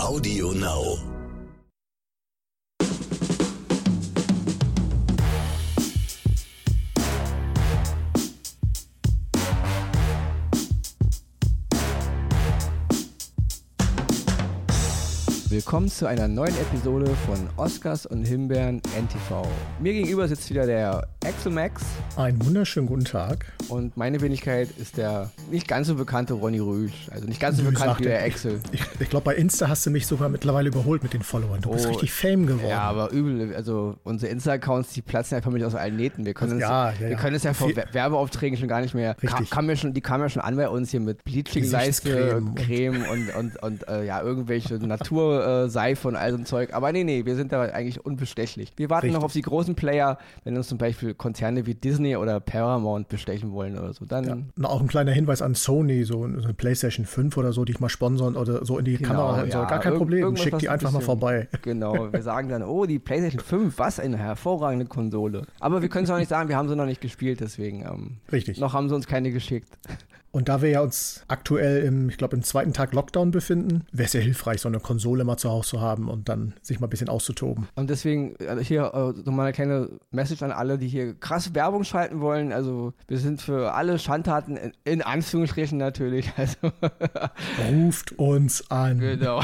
Audio Now. Willkommen zu einer neuen Episode von Oscars und Himbeeren NTV. Mir gegenüber sitzt wieder der Axel Max Einen wunderschönen guten Tag. und meine Wenigkeit ist der nicht ganz so bekannte Ronny Rüsch. Also nicht ganz so Wie bekannt wie der Axel. Ich, ich glaube, bei Insta hast du mich sogar mittlerweile überholt mit den Followern. Du bist Oh, richtig Fame geworden. Ja, aber übel. Also unsere Insta-Accounts, die platzen einfach mit aus allen Nähten. Wir können uns Ja, ja, wir ja. können es ja vor Viel- Wer- Werbeaufträgen schon gar nicht mehr. Kam, Richtig. kam ja schon, die kamen ja schon an bei uns hier mit Bleaching-Leiste, Creme, und- und, und, und, äh, ja, irgendwelche Naturseife und all so ein Zeug. Aber nee, nee, wir sind da eigentlich unbestechlich. Wir warten Richtig. noch auf die großen Player, wenn uns zum Beispiel Konzerne wie Disney oder Paramount bestechen wollen oder so. Dann Ja. Auch ein kleiner Hinweis an Sony, so eine PlayStation 5 oder so, die ich mal sponsern oder so in die Genau, Kamera halten soll. ja. Gar kein Irg- Problem. Schick die ein einfach mal bisschen- vorbei. Genau, wir sagen dann, oh, die PlayStation 5, was eine hervorragende Konsole. Aber wir können es auch nicht sagen, wir haben sie noch nicht gespielt, deswegen ähm, Richtig. noch haben sie uns keine geschickt. Und da wir ja uns aktuell im, ich glaube, im zweiten Tag Lockdown befinden, wäre es ja hilfreich, so eine Konsole mal zu Hause zu haben und dann sich mal ein bisschen auszutoben. Und deswegen also hier äh, nochmal eine kleine Message an alle, die hier krass Werbung schalten wollen. Also wir sind für alle Schandtaten, in, in Anführungsstrichen natürlich, also Ruft uns an. genau.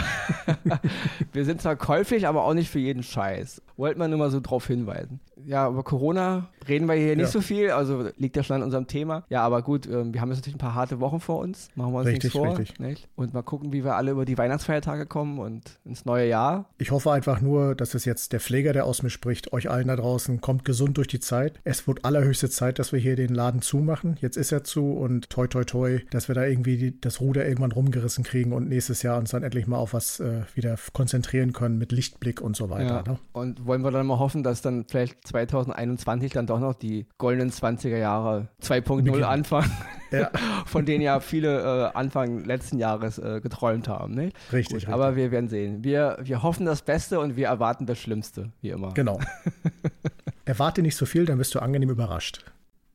wir sind zwar käuflich, aber auch nicht für jeden Scheiß. Wollte man nur mal so drauf hinweisen. Ja, über Corona reden wir hier nicht Ja. so viel, also liegt ja schon an unserem Thema. Ja, aber gut, ähm, wir haben jetzt natürlich ein paar harte Wochen vor uns, machen wir uns Richtig, nichts vor. richtig. Nicht? Und mal gucken, wie wir alle über die Weihnachtsfeiertage kommen und ins neue Jahr. Ich hoffe einfach nur, dass es jetzt der Pfleger, der aus mir spricht, euch allen da draußen, kommt gesund durch die Zeit. Es wird allerhöchste Zeit, dass wir hier den Laden zumachen. Jetzt ist er zu und toi toi toi, dass wir da irgendwie die, das Ruder irgendwann rumgerissen kriegen und nächstes Jahr uns dann endlich mal auf was äh, wieder konzentrieren können mit Lichtblick und so weiter. Ja. Ne? Und wollen wir dann mal hoffen, dass dann vielleicht 2021 dann doch noch die goldenen 20er Jahre 2.0 Beginnen. anfangen, Ja, von denen ja viele äh, Anfang letzten Jahres äh, geträumt haben. Ne? richtig. Gut, aber wir werden sehen. Wir, wir hoffen das Beste und wir erwarten das Schlimmste, wie immer. Genau. Erwarte nicht so viel, dann wirst du angenehm überrascht.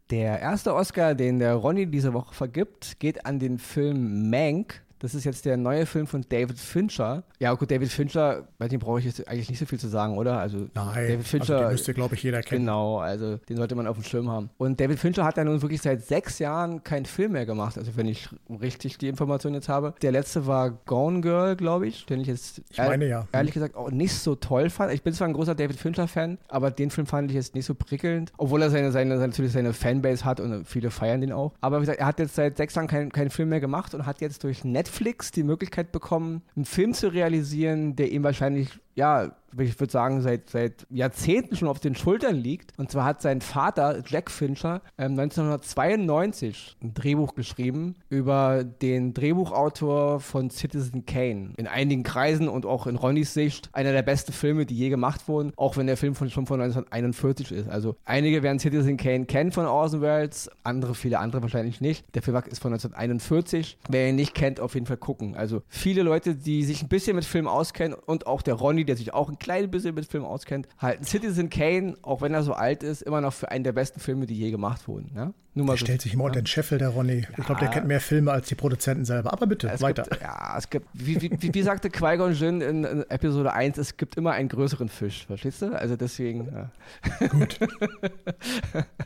Der erste Oscar, den der Ronny diese Woche vergibt, geht an den Film Mank. Das ist jetzt der neue Film von David Fincher. Ja, gut, David Fincher, bei dem brauche ich jetzt eigentlich nicht so viel zu sagen, oder? Also Nein, David Fincher, also den müsste, glaube ich, jeder kennen. Genau, also den sollte man auf dem Schirm haben. Und David Fincher hat ja nun wirklich seit sechs Jahren keinen Film mehr gemacht, also wenn ich richtig die Information jetzt habe. Der letzte war Gone Girl, glaube ich, den ich jetzt Ich meine, ja. ehrlich gesagt auch nicht so toll fand. Ich bin zwar ein großer David Fincher-Fan, aber den Film fand ich jetzt nicht so prickelnd, obwohl er seine, seine, natürlich seine Fanbase hat und viele feiern den auch. Aber wie gesagt, er hat jetzt seit sechs Jahren keinen keinen Film mehr gemacht und hat jetzt durch Netflix die Möglichkeit bekommen, einen Film zu realisieren, der ihm wahrscheinlich ja, ich würde sagen, seit, seit Jahrzehnten schon auf den Schultern liegt. Und zwar hat sein Vater, Jack Fincher, ähm, 1992 ein Drehbuch geschrieben über den Drehbuchautor von Citizen Kane. In einigen Kreisen und auch in Ronnys Sicht einer der besten Filme, die je gemacht wurden, auch wenn der Film von, schon von 1941 ist. Also einige werden Citizen Kane kennen von Orson Welles, andere, viele andere wahrscheinlich nicht. Der Film ist von 1941. Wer ihn nicht kennt, auf jeden Fall gucken. Also viele Leute, die sich ein bisschen mit Film auskennen und auch der Ronny, der sich auch ein klein bisschen mit Film auskennt, halten Citizen Kane, auch wenn er so alt ist, immer noch für einen der besten Filme, die je gemacht wurden. Ne? Nur Der so- stellt sich immer unter den Scheffel, der Ronny. Ich glaube, der Ja. kennt mehr Filme als die Produzenten selber. Aber bitte, Es weiter. Gibt, ja, es gibt, wie, wie, wie, wie sagte Qui-Gon Jinn in, in Episode 1, es gibt immer einen größeren Fisch, verstehst du? Also deswegen, ja. Gut.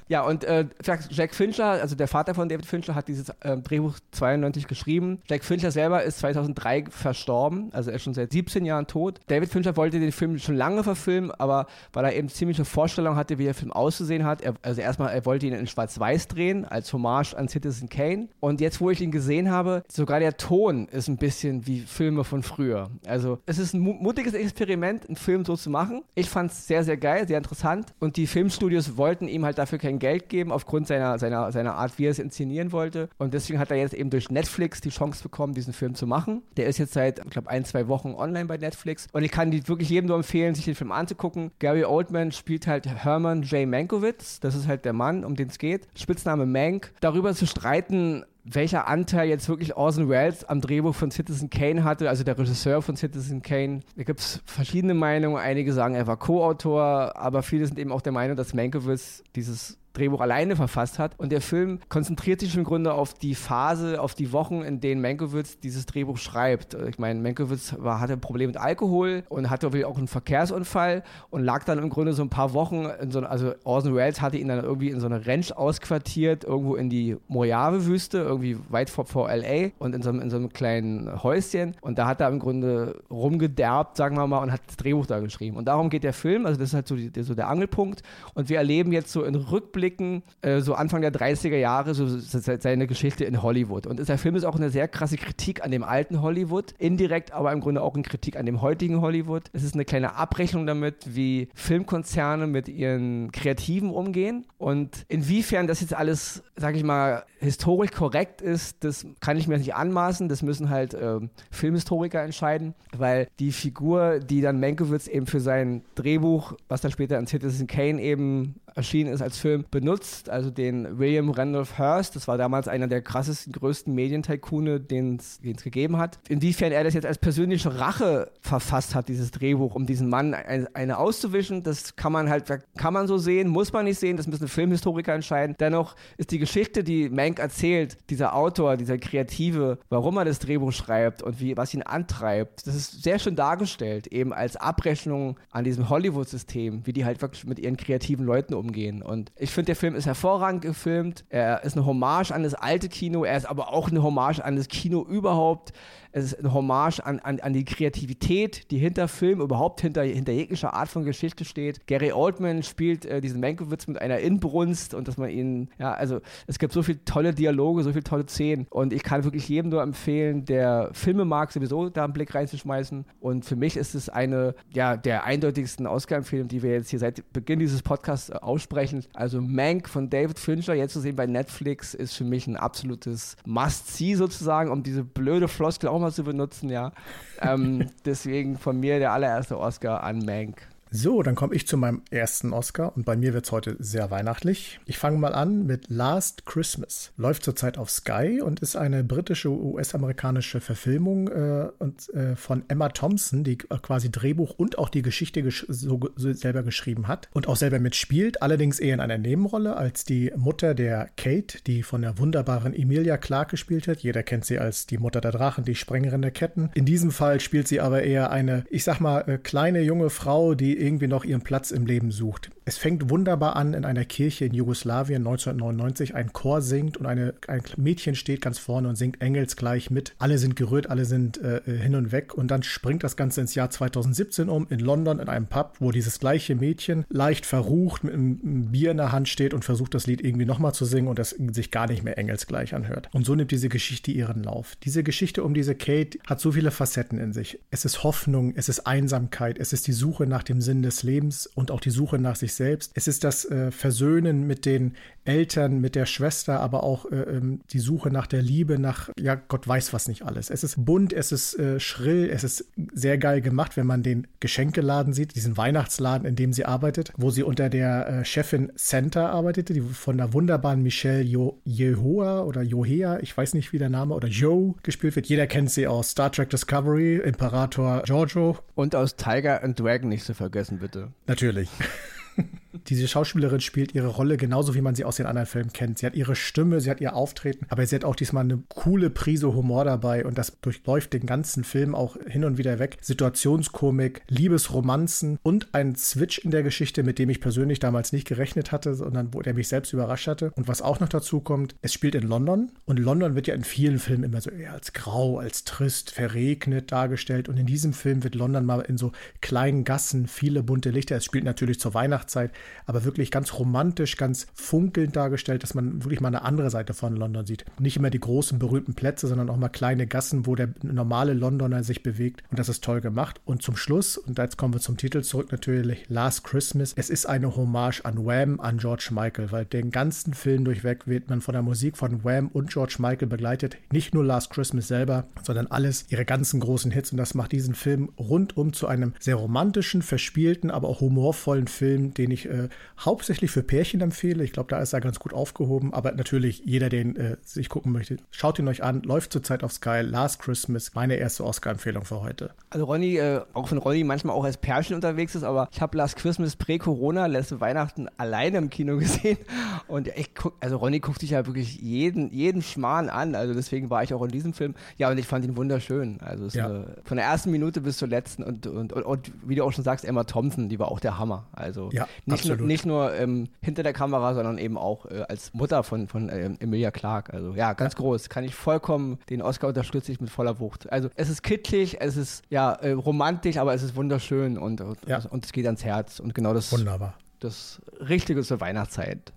Ja, und äh, Jack Fincher, also der Vater von David Fincher, hat dieses äh, Drehbuch 92 geschrieben. Jack Fincher selber ist 2003 verstorben, also er ist schon seit 17 Jahren tot. David Fincher wollte den Film schon lange verfilmen, aber weil er eben ziemliche Vorstellungen hatte, wie der Film auszusehen hat, er, also erstmal, er wollte ihn in Schwarz-Weiß drehen, als Hommage an Citizen Kane. Und jetzt, wo ich ihn gesehen habe, sogar der Ton ist ein bisschen wie Filme von früher. Also es ist ein mu- mutiges Experiment, einen Film so zu machen. Ich fand es sehr, sehr geil, sehr interessant. Und die Filmstudios wollten ihm halt dafür kein Geld geben, aufgrund seiner, seiner, seiner Art, wie er es inszenieren wollte. Und deswegen hat er jetzt eben durch Netflix die Chance bekommen, diesen Film zu machen. Der ist jetzt seit, ich glaube, ein, zwei Wochen online bei Netflix. Und ich kann die wirklich jedem nur empfehlen, sich den Film anzugucken. Gary Oldman spielt halt Herman J. Mankiewicz. Das ist halt der Mann, um den es geht. Spitzname Mank. Darüber zu streiten, welcher Anteil jetzt wirklich Orson Welles am Drehbuch von Citizen Kane hatte, also der Regisseur von Citizen Kane. Da gibt es verschiedene Meinungen. Einige sagen, er war Co-Autor, aber viele sind eben auch der Meinung, dass Mankiewicz dieses Drehbuch alleine verfasst hat. Und der Film konzentriert sich im Grunde auf die Phase, auf die Wochen, in denen Menkowitz dieses Drehbuch schreibt. Ich meine, Menkowitz war, hatte ein Problem mit Alkohol und hatte auch einen Verkehrsunfall und lag dann im Grunde so ein paar Wochen in so also Orson Welles hatte ihn dann irgendwie in so eine Ranch ausquartiert, irgendwo in die Mojave-Wüste, irgendwie weit vor, vor L.A. und in so, in so einem kleinen Häuschen. Und da hat er im Grunde rumgederbt, sagen wir mal, und hat das Drehbuch da geschrieben. Und darum geht der Film, also das ist halt so, die, so der Angelpunkt. Und wir erleben jetzt so in Rückblicken, äh, so Anfang der 30er Jahre, so seine Geschichte in Hollywood. Und der Film ist auch eine sehr krasse Kritik an dem alten Hollywood, indirekt aber im Grunde auch eine Kritik an dem heutigen Hollywood. Es ist eine kleine Abrechnung damit, wie Filmkonzerne mit ihren Kreativen umgehen und inwiefern das jetzt alles, sage ich mal, historisch korrekt ist, das kann ich mir nicht anmaßen. Das müssen halt äh, Filmhistoriker entscheiden, weil die Figur, die dann Menkowitz eben für sein Drehbuch, was dann später in Citizen Kane eben erschienen ist als Film, benutzt, also den William Randolph Hearst, das war damals einer der krassesten, größten Medientycoone, den es gegeben hat. Inwiefern er das jetzt als persönliche Rache verfasst hat, dieses Drehbuch, um diesen Mann eine, eine auszuwischen, das kann man halt, kann man so sehen, muss man nicht sehen, das müssen Filmhistoriker entscheiden. Dennoch ist die Geschichte, die Mank erzählt, dieser Autor, dieser Kreative, warum er das Drehbuch schreibt und wie, was ihn antreibt, das ist sehr schön dargestellt, eben als Abrechnung an diesem Hollywood-System, wie die halt wirklich mit ihren kreativen Leuten umgehen. Und ich finde, der Film ist hervorragend gefilmt. Er ist eine Hommage an das alte Kino. Er ist aber auch eine Hommage an das Kino überhaupt. Es ist eine Hommage an, an, an die Kreativität, die hinter Film, überhaupt hinter, hinter jeglicher Art von Geschichte steht. Gary Oldman spielt äh, diesen Menkowitz mit einer Inbrunst und dass man ihn, ja, also es gibt so viele tolle Dialoge, so viele tolle Szenen und ich kann wirklich jedem nur empfehlen, der Filme mag, sowieso da einen Blick reinzuschmeißen und für mich ist es eine, ja, der eindeutigsten Oscar-Empfehlungen, die wir jetzt hier seit Beginn dieses Podcasts äh, aussprechen. Also Mank von David Fincher, jetzt zu sehen bei Netflix, ist für mich ein absolutes Must-See sozusagen, um diese blöde Floskel auch mal zu benutzen, ja. Ähm, deswegen von mir der allererste Oscar an Mank. So, dann komme ich zu meinem ersten Oscar und bei mir wird es heute sehr weihnachtlich. Ich fange mal an mit Last Christmas. Läuft zurzeit auf Sky und ist eine britische US-amerikanische Verfilmung äh, und, äh, von Emma Thompson, die äh, quasi Drehbuch und auch die Geschichte gesch so, so selber geschrieben hat und auch selber mitspielt, allerdings eher in einer Nebenrolle als die Mutter der Kate, die von der wunderbaren Emilia Clarke gespielt wird. Jeder kennt sie als die Mutter der Drachen, die Sprengerin der Ketten. In diesem Fall spielt sie aber eher eine, ich sag mal, äh, kleine junge Frau, die irgendwie noch ihren Platz im Leben sucht. Es fängt wunderbar an in einer Kirche in Jugoslawien 1999. Ein Chor singt und eine, ein Mädchen steht ganz vorne und singt engelsgleich mit. Alle sind gerührt, alle sind äh, hin und weg. Und dann springt das Ganze ins Jahr 2017 um, in London, in einem Pub, wo dieses gleiche Mädchen leicht verrucht mit einem Bier in der Hand steht und versucht, das Lied irgendwie nochmal zu singen und das sich gar nicht mehr engelsgleich anhört. Und so nimmt diese Geschichte ihren Lauf. Diese Geschichte um diese Kate hat so viele Facetten in sich. Es ist Hoffnung, es ist Einsamkeit, es ist die Suche nach dem Sinn des Lebens und auch die Suche nach sich selbst. Es ist das äh, Versöhnen mit den Eltern, mit der Schwester, aber auch äh, ähm, die Suche nach der Liebe, nach, ja, Gott weiß was nicht alles. Es ist bunt, es ist äh, schrill, es ist sehr geil gemacht, wenn man den Geschenkeladen sieht, diesen Weihnachtsladen, in dem sie arbeitet, wo sie unter der äh, Chefin Santa arbeitete, die von der wunderbaren Michelle jo Yehoa oder Johea, ich weiß nicht, wie der Name, oder Joe gespielt wird. Jeder kennt sie aus Star Trek Discovery, Imperator Giorgio. Und aus Tiger and Dragon nicht zu vergessen, bitte. Natürlich. Diese Schauspielerin spielt ihre Rolle genauso, wie man sie aus den anderen Filmen kennt. Sie hat ihre Stimme, sie hat ihr Auftreten, aber sie hat auch diesmal eine coole Prise Humor dabei und das durchläuft den ganzen Film auch hin und wieder weg. Situationskomik, Liebesromanzen und ein Switch in der Geschichte, mit dem ich persönlich damals nicht gerechnet hatte, sondern wo der mich selbst überrascht hatte. Und was auch noch dazu kommt, es spielt in London und London wird ja in vielen Filmen immer so eher als grau, als trist, verregnet dargestellt und in diesem Film wird London mal in so kleinen Gassen, viele bunte Lichter. Es spielt natürlich zur Weihnachtszeit, aber wirklich ganz romantisch, ganz funkelnd dargestellt, dass man wirklich mal eine andere Seite von London sieht. Nicht immer die großen berühmten Plätze, sondern auch mal kleine Gassen, wo der normale Londoner sich bewegt. Und das ist toll gemacht. Und zum Schluss, und jetzt kommen wir zum Titel zurück, natürlich Last Christmas. Es ist eine Hommage an Wham, an George Michael, weil den ganzen Film durchweg wird man von der Musik von Wham und George Michael begleitet. Nicht nur Last Christmas selber, sondern alles, ihre ganzen großen Hits. Und das macht diesen Film rundum zu einem sehr romantischen, verspielten, aber auch humorvollen Film, Den ich äh, hauptsächlich für Pärchen empfehle. Ich glaube, da ist er ganz gut aufgehoben. Aber natürlich, jeder, den äh, sich gucken möchte, schaut ihn euch an. Läuft zurzeit auf Sky. Last Christmas, meine erste Oscar-Empfehlung für heute. Also Ronny, äh, auch wenn Ronny manchmal auch als Pärchen unterwegs ist, aber ich habe Last Christmas prä-Corona, letzte Weihnachten alleine im Kino gesehen. Und ich guck, also Ronny guckt sich ja wirklich jeden, jeden Schmarrn an. Also deswegen war ich auch in diesem Film. Ja, und ich fand ihn wunderschön. Also ja. eine, von der ersten Minute bis zur letzten und, und, und, und, wie du auch schon sagst, Emma Thompson, die war auch der Hammer. Also ja, nicht, nur, nicht nur ähm, hinter der Kamera, sondern eben auch äh, als Mutter von, von ähm, Emilia Clark. Also ja, ganz ja. groß. Kann ich vollkommen, den Oscar unterstütze ich mit voller Wucht. Also es ist kitschig, es ist ja äh, romantisch, aber es ist wunderschön und, und, ja. und es geht ans Herz. Und genau das, Wunderbar. das Richtige zur Weihnachtszeit.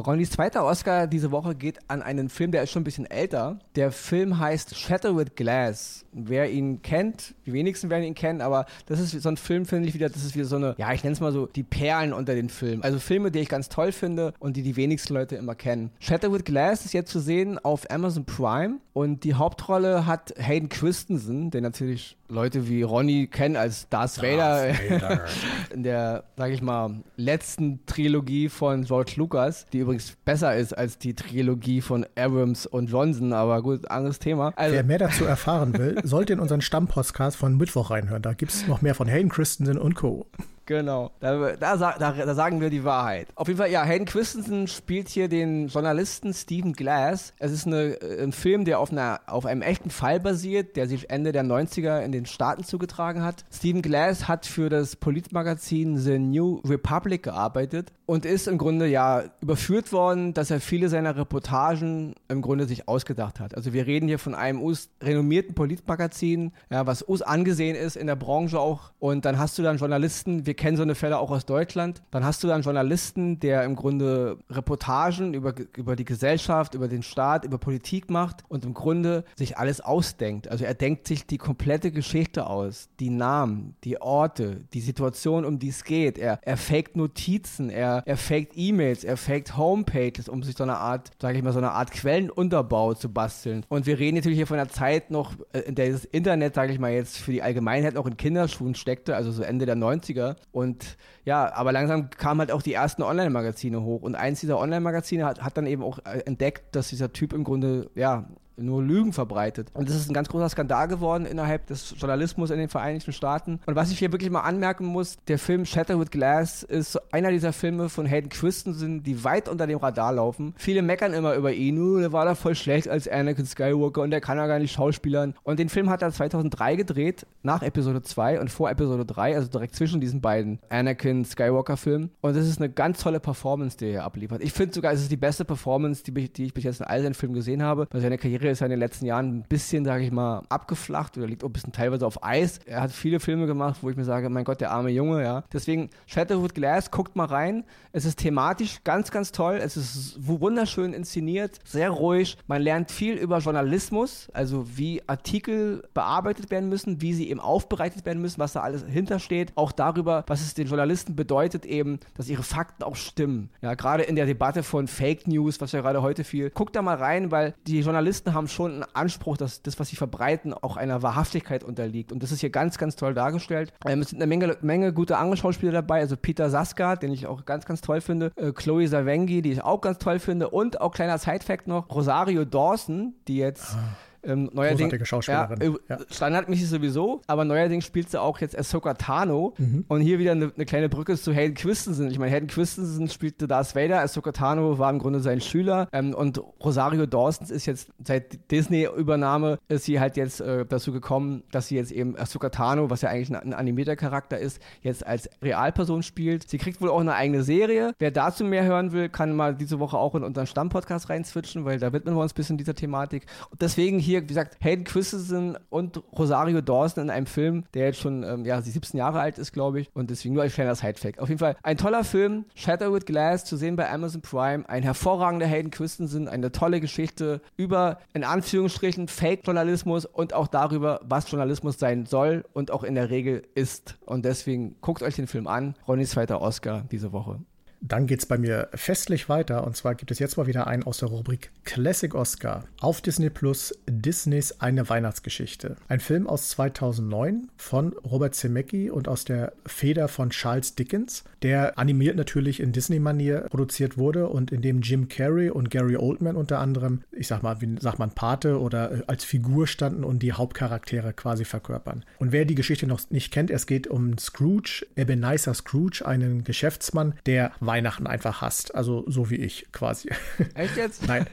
Ronnys zweiter Oscar diese Woche geht an einen Film, der ist schon ein bisschen älter. Der Film heißt Shatter with Glass. Wer ihn kennt, die wenigsten werden ihn kennen, aber das ist so ein Film, finde ich wieder, das ist wieder so eine, ja, ich nenne es mal so, die Perlen unter den Filmen. Also Filme, die ich ganz toll finde und die die wenigsten Leute immer kennen. Shatter with Glass ist jetzt zu sehen auf Amazon Prime und die Hauptrolle hat Hayden Christensen, der natürlich Leute wie Ronny kennen als Darth, Darth Vader, Vader. in der, sag ich mal, letzten Trilogie von George Lucas, die übrigens besser ist als die Trilogie von Abrams und Johnson, aber gut, anderes Thema. Also, Wer mehr dazu erfahren will, sollte in unseren Stammpodcast von Mittwoch reinhören. Da gibt es noch mehr von Hayden Christensen und Co. Genau, da, da, da, da, sagen wir die Wahrheit. Auf jeden Fall, ja, Hayden Christensen spielt hier den Journalisten Stephen Glass. Es ist eine, äh, ein Film, der auf, einer, auf einem echten Fall basiert, der sich Ende der 90er in den Staaten zugetragen hat. Stephen Glass hat für das Politmagazin The New Republic gearbeitet und ist im Grunde ja überführt worden, dass er viele seiner Reportagen im Grunde sich ausgedacht hat. Also wir reden hier von einem US renommierten Politmagazin, ja, was US angesehen ist in der Branche auch. Und dann hast du dann Journalisten, wir kennen so eine Fälle auch aus Deutschland. Dann hast du dann Journalisten, der im Grunde Reportagen über, über die Gesellschaft, über den Staat, über Politik macht und im Grunde sich alles ausdenkt. Also er denkt sich die komplette Geschichte aus, die Namen, die Orte, die Situation, um die es geht. Er, er faked Notizen, er, er faked E-Mails, er faked Homepages, um sich so eine Art, sage ich mal, so eine Art Quellenunterbau zu basteln. Und wir reden natürlich hier von einer Zeit noch, äh, in der das Internet, sage ich mal jetzt, für die Allgemeinheit noch in Kinderschuhen steckte, also so Ende der 90er. Und ja, aber langsam kamen halt auch die ersten Online-Magazine hoch. Und eins dieser Online-Magazine hat, hat dann eben auch äh, entdeckt, dass dieser Typ im Grunde, ja, nur Lügen verbreitet. Und das ist ein ganz großer Skandal geworden innerhalb des Journalismus in den Vereinigten Staaten. Und was ich hier wirklich mal anmerken muss, der Film Shatter with Glass ist einer dieser Filme von Hayden Christensen, die weit unter dem Radar laufen. Viele meckern immer über ihn, der war da voll schlecht als Anakin Skywalker und der kann ja gar nicht schauspielern. Und den Film hat er 2003 gedreht, nach Episode 2 und vor Episode 3, also direkt zwischen diesen beiden Anakin Skywalker Filmen. Und das ist eine ganz tolle Performance, die er abliefert. Ich finde sogar, es ist die beste Performance, die, die ich bis jetzt in all seinen Filmen gesehen habe, weil seine Karriere ist ja in den letzten Jahren ein bisschen, sage ich mal, abgeflacht oder liegt auch ein bisschen teilweise auf Eis. Er hat viele Filme gemacht, wo ich mir sage, mein Gott, der arme Junge, ja. Deswegen Shatterwood Glass, guckt mal rein. Es ist thematisch ganz, ganz toll. Es ist wunderschön inszeniert, sehr ruhig. Man lernt viel über Journalismus, also wie Artikel bearbeitet werden müssen, wie sie eben aufbereitet werden müssen, was da alles hintersteht. Auch darüber, was es den Journalisten bedeutet, eben, dass ihre Fakten auch stimmen. Ja, gerade in der Debatte von Fake News, was ja gerade heute viel. Guckt da mal rein, weil die Journalisten haben haben schon einen Anspruch, dass das, was sie verbreiten, auch einer Wahrhaftigkeit unterliegt. Und das ist hier ganz, ganz toll dargestellt. Ähm, es sind eine Menge, Menge gute Angelschauspieler dabei, also Peter Saskar, den ich auch ganz, ganz toll finde, äh, Chloe Savengi, die ich auch ganz toll finde und auch kleiner Side-Fact noch, Rosario Dawson, die jetzt... Ah ähm, neuerdings, Schauspielerin. Ja, ja. standardmäßig sowieso, aber neuerdings spielt sie auch jetzt Ahsoka Tano mhm. und hier wieder eine, eine, kleine Brücke zu Hayden Christensen. Ich meine, Hayden Christensen spielte Darth Vader, Ahsoka Tano war im Grunde sein Schüler ähm, und Rosario Dawson ist jetzt seit Disney-Übernahme ist sie halt jetzt äh, dazu gekommen, dass sie jetzt eben Ahsoka Tano, was ja eigentlich ein, ein animierter Charakter ist, jetzt als Realperson spielt. Sie kriegt wohl auch eine eigene Serie. Wer dazu mehr hören will, kann mal diese Woche auch in unseren Stammpodcast reinzwitschen, weil da widmen wir uns ein bisschen dieser Thematik. Und deswegen hier hier, wie gesagt, Hayden Christensen und Rosario Dawson in einem Film, der jetzt schon ähm, ja, 17 Jahre alt ist, glaube ich. Und deswegen nur ein kleiner Side-Fact. Auf jeden Fall ein toller Film, Shatter with Glass, zu sehen bei Amazon Prime. Ein hervorragender Hayden Christensen, eine tolle Geschichte über, in Anführungsstrichen, Fake-Journalismus und auch darüber, was Journalismus sein soll und auch in der Regel ist. Und deswegen guckt euch den Film an. Ronnys zweiter Oscar diese Woche. Dann geht es bei mir festlich weiter und zwar gibt es jetzt mal wieder einen aus der Rubrik Classic Oscar auf Disney Plus Disneys Eine Weihnachtsgeschichte. Ein Film aus 2009 von Robert Zemecki und aus der Feder von Charles Dickens, der animiert natürlich in Disney-Manier produziert wurde und in dem Jim Carrey und Gary Oldman unter anderem, ich sag mal, wie sagt man, Pate oder äh, als Figur standen und die Hauptcharaktere quasi verkörpern. Und wer die Geschichte noch nicht kennt, es geht um Scrooge, Ebenezer Scrooge, einen Geschäftsmann, der Weihnachten einfach hasst. Also so wie ich quasi. Echt jetzt? Nein.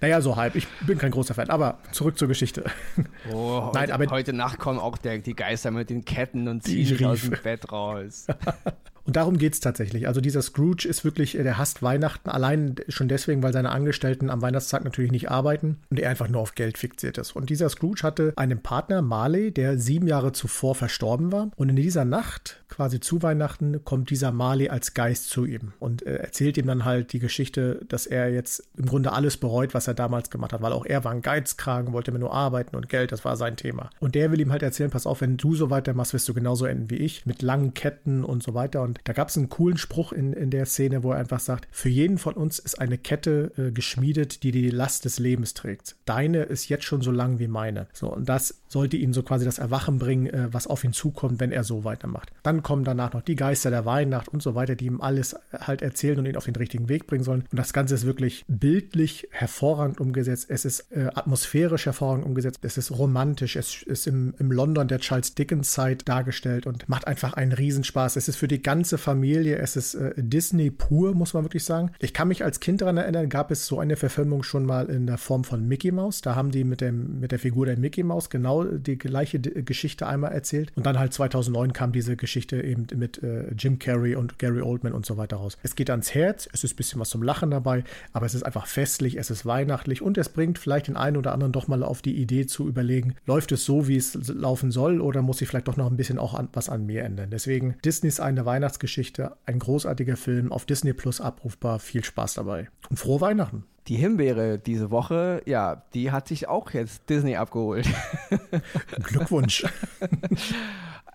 naja, so halb. Ich bin kein großer Fan. Aber zurück zur Geschichte. Oh, heute, Nein, aber heute Nacht kommen auch der, die Geister mit den Ketten und ziehen aus dem Bett raus. Und darum geht es tatsächlich. Also dieser Scrooge ist wirklich, der hasst Weihnachten allein schon deswegen, weil seine Angestellten am Weihnachtstag natürlich nicht arbeiten und er einfach nur auf Geld fixiert ist. Und dieser Scrooge hatte einen Partner, Marley, der sieben Jahre zuvor verstorben war. Und in dieser Nacht, quasi zu Weihnachten, kommt dieser Marley als Geist zu ihm und äh, erzählt ihm dann halt die Geschichte, dass er jetzt im Grunde alles bereut, was er damals gemacht hat, weil auch er war ein Geizkragen, wollte mir nur arbeiten und Geld, das war sein Thema. Und der will ihm halt erzählen, pass auf, wenn du so weitermachst, wirst du genauso enden wie ich, mit langen Ketten und so weiter. Und da gab es einen coolen Spruch in, in der Szene, wo er einfach sagt, für jeden von uns ist eine Kette äh, geschmiedet, die die Last des Lebens trägt. Deine ist jetzt schon so lang wie meine. So, und das sollte ihm so quasi das Erwachen bringen, äh, was auf ihn zukommt, wenn er so weitermacht. Dann kommen danach noch die Geister der Weihnacht und so weiter, die ihm alles halt erzählen und ihn auf den richtigen Weg bringen sollen. Und das Ganze ist wirklich bildlich hervorragend umgesetzt. Es ist äh, atmosphärisch hervorragend umgesetzt. Es ist romantisch. Es ist im, im London der Charles Dickens Zeit dargestellt und macht einfach einen Riesenspaß. Es ist für die ganze Familie. Es ist äh, Disney pur, muss man wirklich sagen. Ich kann mich als Kind daran erinnern, gab es so eine Verfilmung schon mal in der Form von Mickey Mouse. Da haben die mit, dem, mit der Figur der Mickey Mouse genau die gleiche Geschichte einmal erzählt. Und dann halt 2009 kam diese Geschichte eben mit äh, Jim Carrey und Gary Oldman und so weiter raus. Es geht ans Herz, es ist ein bisschen was zum Lachen dabei, aber es ist einfach festlich, es ist weihnachtlich und es bringt vielleicht den einen oder anderen doch mal auf die Idee zu überlegen, läuft es so, wie es laufen soll oder muss ich vielleicht doch noch ein bisschen auch an, was an mir ändern. Deswegen Disneys eine Weihnachtsgeschichte, ein großartiger Film, auf Disney Plus abrufbar, viel Spaß dabei und frohe Weihnachten. Die Himbeere diese Woche, ja, die hat sich auch jetzt Disney abgeholt. Glückwunsch.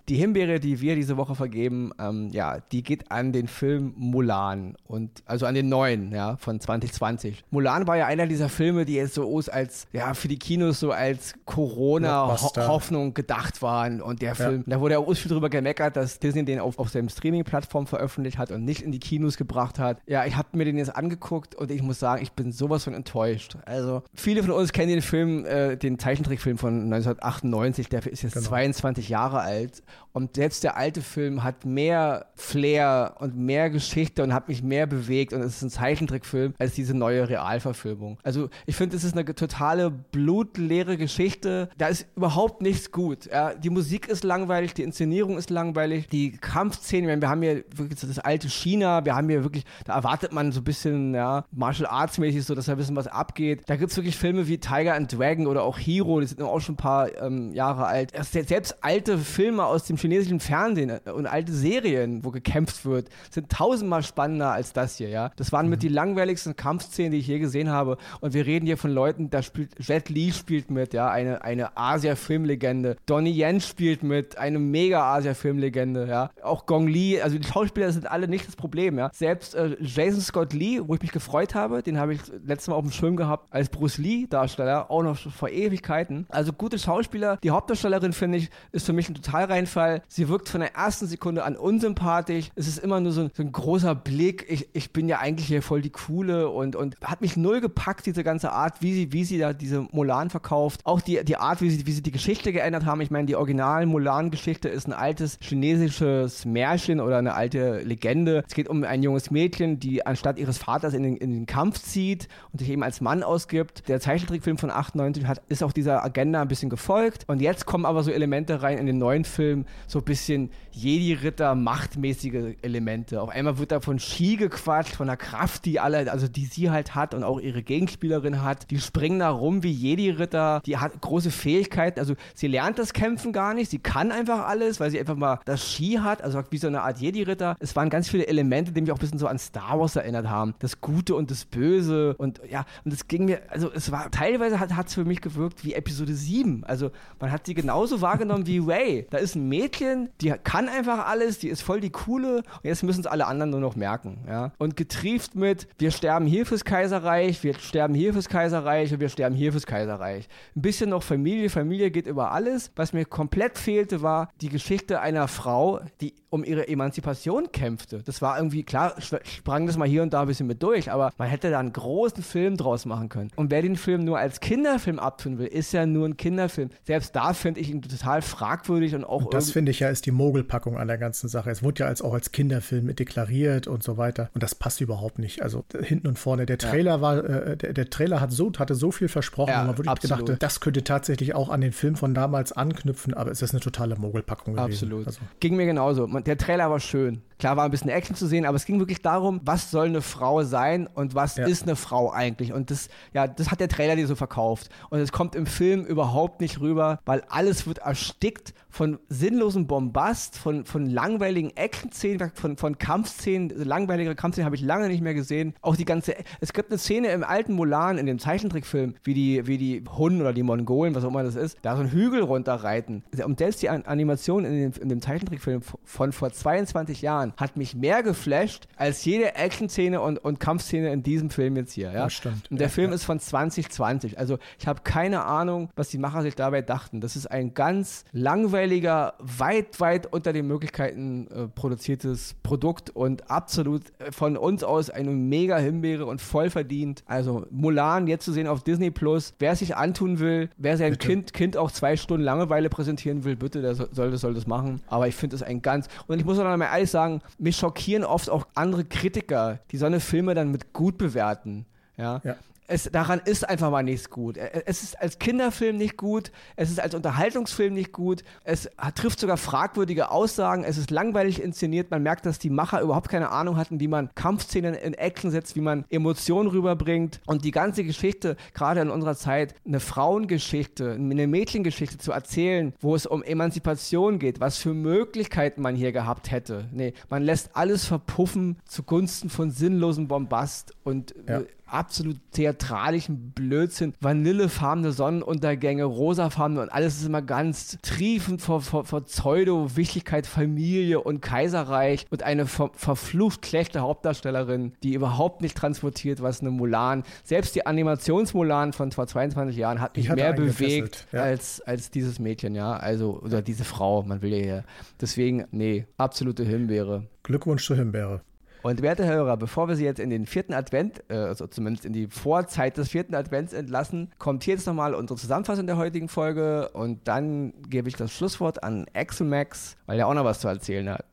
Die Himbeere, die wir diese Woche vergeben, ähm, ja, die geht an den Film Mulan und also an den neuen, ja, von 2020. Mulan war ja einer dieser Filme, die jetzt so als, ja, für die Kinos so als Corona-Hoffnung gedacht waren. Und der Film, ja. da wurde ja auch viel drüber gemeckert, dass Disney den auf, auf seinem Streaming-Plattform veröffentlicht hat und nicht in die Kinos gebracht hat. Ja, ich habe mir den jetzt angeguckt und ich muss sagen, ich bin sowas von enttäuscht. Also, viele von uns kennen den Film, äh, den Zeichentrickfilm von 1998, der ist jetzt genau. 22 Jahre alt. Und selbst der alte Film hat mehr Flair und mehr Geschichte und hat mich mehr bewegt und es ist ein Zeichentrickfilm als diese neue Realverfilmung. Also ich finde, es ist eine totale blutleere Geschichte. Da ist überhaupt nichts gut. Ja, die Musik ist langweilig, die Inszenierung ist langweilig, die Kampfszenen, wir haben hier wirklich das alte China, wir haben hier wirklich, da erwartet man so ein bisschen, ja, Martial Arts mäßig so, dass da ein bisschen was abgeht. Da gibt es wirklich Filme wie Tiger and Dragon oder auch Hero, die sind auch schon ein paar ähm, Jahre alt. Selbst alte Filme aus dem chinesischen Fernsehen und alte Serien, wo gekämpft wird, sind tausendmal spannender als das hier, ja. Das waren mhm. mit die langweiligsten Kampfszenen, die ich je gesehen habe. Und wir reden hier von Leuten, da spielt Jet Li spielt mit, ja, eine, eine Asia-Filmlegende. Donnie Yen spielt mit, eine mega Asia-Filmlegende, ja. Auch Gong Li, also die Schauspieler sind alle nicht das Problem, ja. Selbst äh, Jason Scott Lee, wo ich mich gefreut habe, den habe ich letztes Mal auf dem Schirm gehabt, als Bruce Lee-Darsteller, auch noch vor Ewigkeiten. Also gute Schauspieler. Die Hauptdarstellerin, finde ich, ist für mich ein Totalreinfall Fall. Sie wirkt von der ersten Sekunde an unsympathisch. Es ist immer nur so ein, so ein großer Blick. Ich, ich bin ja eigentlich hier voll die Coole und, und hat mich null gepackt, diese ganze Art, wie sie, wie sie da diese Mulan verkauft. Auch die, die Art, wie sie, wie sie die Geschichte geändert haben. Ich meine, die original Mulan-Geschichte ist ein altes chinesisches Märchen oder eine alte Legende. Es geht um ein junges Mädchen, die anstatt ihres Vaters in den, in den Kampf zieht und sich eben als Mann ausgibt. Der Zeichentrickfilm von 98 hat, ist auch dieser Agenda ein bisschen gefolgt. Und jetzt kommen aber so Elemente rein in den neuen Film, so ein bisschen Jedi-Ritter, machtmäßige Elemente. Auf einmal wird da von Ski gequatscht, von der Kraft, die alle, also die sie halt hat und auch ihre Gegenspielerin hat. Die springen da rum wie Jedi-Ritter, die hat große Fähigkeiten. Also sie lernt das Kämpfen gar nicht, sie kann einfach alles, weil sie einfach mal das Ski hat, also wie so eine Art Jedi-Ritter. Es waren ganz viele Elemente, die mich auch ein bisschen so an Star Wars erinnert haben. Das Gute und das Böse und ja, und es ging mir, also es war, teilweise hat es für mich gewirkt wie Episode 7. Also man hat sie genauso wahrgenommen wie Ray. Da ist ein Mädchen, die kann einfach alles, die ist voll die coole und jetzt müssen es alle anderen nur noch merken. Ja? Und getrieft mit, wir sterben hier fürs Kaiserreich, wir sterben hier fürs Kaiserreich und wir sterben hier fürs Kaiserreich. Ein bisschen noch Familie, Familie geht über alles. Was mir komplett fehlte, war die Geschichte einer Frau, die um ihre Emanzipation kämpfte. Das war irgendwie, klar, sprang das mal hier und da ein bisschen mit durch, aber man hätte da einen großen Film draus machen können. Und wer den Film nur als Kinderfilm abtun will, ist ja nur ein Kinderfilm. Selbst da finde ich ihn total fragwürdig und auch. Und das finde ich ja ist die Mogelpackung an der ganzen Sache. Es wurde ja als auch als Kinderfilm deklariert und so weiter. Und das passt überhaupt nicht. Also hinten und vorne. Der Trailer ja. war, äh, der, der, Trailer hat so, hatte so viel versprochen, ja, man wirklich absolut. gedachte, das könnte tatsächlich auch an den Film von damals anknüpfen, aber es ist eine totale Mogelpackung gewesen. Absolut. Also. Ging mir genauso. Der Trailer war schön. Klar war ein bisschen Action zu sehen, aber es ging wirklich darum, was soll eine Frau sein und was ja. ist eine Frau eigentlich. Und das, ja, das hat der Trailer dir so verkauft. Und es kommt im Film überhaupt nicht rüber, weil alles wird erstickt von sinnlosem Bombast, von, von langweiligen Action-Szenen, von, von Kampfszenen. Langweilige Kampfszenen habe ich lange nicht mehr gesehen. Auch die ganze, es gibt eine Szene im alten Mulan, in dem Zeichentrickfilm, wie die, wie die Hunden oder die Mongolen, was auch immer das ist, da so einen Hügel runterreiten. Und selbst die Animation in dem, in dem Zeichentrickfilm von vor 22 Jahren hat mich mehr geflasht als jede Action-Szene und, und Kampfszene in diesem Film jetzt hier. Ja? Das stimmt. Und der ja, Film ja. ist von 2020. Also ich habe keine Ahnung, was die Macher sich dabei dachten. Das ist ein ganz langweiliger, weit, weit unter den Möglichkeiten äh, produziertes Produkt und absolut äh, von uns aus eine mega Himbeere und voll verdient. Also Mulan jetzt zu sehen auf Disney Plus. Wer es sich antun will, wer sein Kind, kind auch zwei Stunden Langeweile präsentieren will, bitte, der soll das, soll das machen. Aber ich finde es ein ganz, und ich muss auch noch mal ehrlich sagen, mich schockieren oft auch andere Kritiker, die so eine Filme dann mit gut bewerten. Ja. ja es, daran ist einfach mal nichts gut. Es ist als Kinderfilm nicht gut, es ist als Unterhaltungsfilm nicht gut, es trifft sogar fragwürdige Aussagen, es ist langweilig inszeniert, man merkt, dass die Macher überhaupt keine Ahnung hatten, wie man Kampfszenen in Action setzt, wie man Emotionen rüberbringt und die ganze Geschichte, gerade in unserer Zeit, eine Frauengeschichte, eine Mädchengeschichte zu erzählen, wo es um Emanzipation geht, was für Möglichkeiten man hier gehabt hätte. Nee, man lässt alles verpuffen zugunsten von sinnlosem Bombast und ja absolut theatralischen Blödsinn. Vanillefarbene Sonnenuntergänge, rosafarbene und alles ist immer ganz triefend vor, vor, vor Pseudo-Wichtigkeit Familie und Kaiserreich und eine ver verflucht schlechte Hauptdarstellerin, die überhaupt nicht transportiert, was eine Mulan, selbst die Animationsmulan von vor 22 Jahren hat mich mehr bewegt ja. als, als dieses Mädchen, ja, also, oder diese Frau, man will ja hier. Deswegen, nee, absolute Himbeere. Glückwunsch zur Himbeere. Und werte Hörer, bevor wir Sie jetzt in den vierten Advent, äh, also zumindest in die Vorzeit des vierten Advents entlassen, kommt hier jetzt nochmal unsere Zusammenfassung der heutigen Folge und dann gebe ich das Schlusswort an Axel Max, weil er auch noch was zu erzählen hat.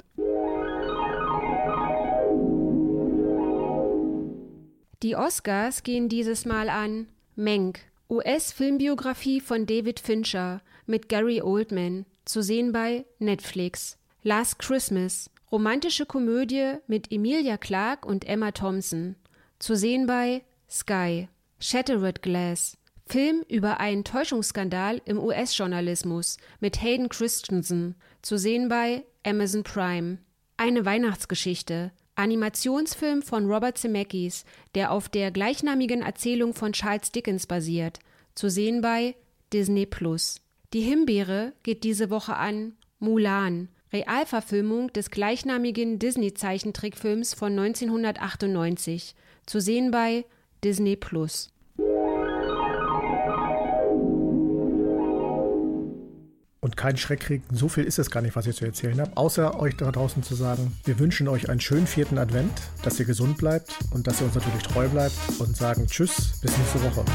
Die Oscars gehen dieses Mal an Menk, US-Filmbiografie von David Fincher mit Gary Oldman, zu sehen bei Netflix. Last Christmas, Romantische Komödie mit Emilia Clarke und Emma Thompson. Zu sehen bei Sky. Shattered Glass. Film über einen Täuschungsskandal im US-Journalismus mit Hayden Christensen. Zu sehen bei Amazon Prime. Eine Weihnachtsgeschichte. Animationsfilm von Robert Zemeckis, der auf der gleichnamigen Erzählung von Charles Dickens basiert. Zu sehen bei Disney Plus. Die Himbeere geht diese Woche an Mulan Realverfilmung des gleichnamigen Disney-Zeichentrickfilms von 1998, zu sehen bei Disney Plus. Und kein Schreck kriegen, so viel ist es gar nicht, was ich zu erzählen habe, außer euch da draußen zu sagen, wir wünschen euch einen schönen vierten Advent, dass ihr gesund bleibt und dass ihr uns natürlich treu bleibt und sagen Tschüss, bis nächste Woche.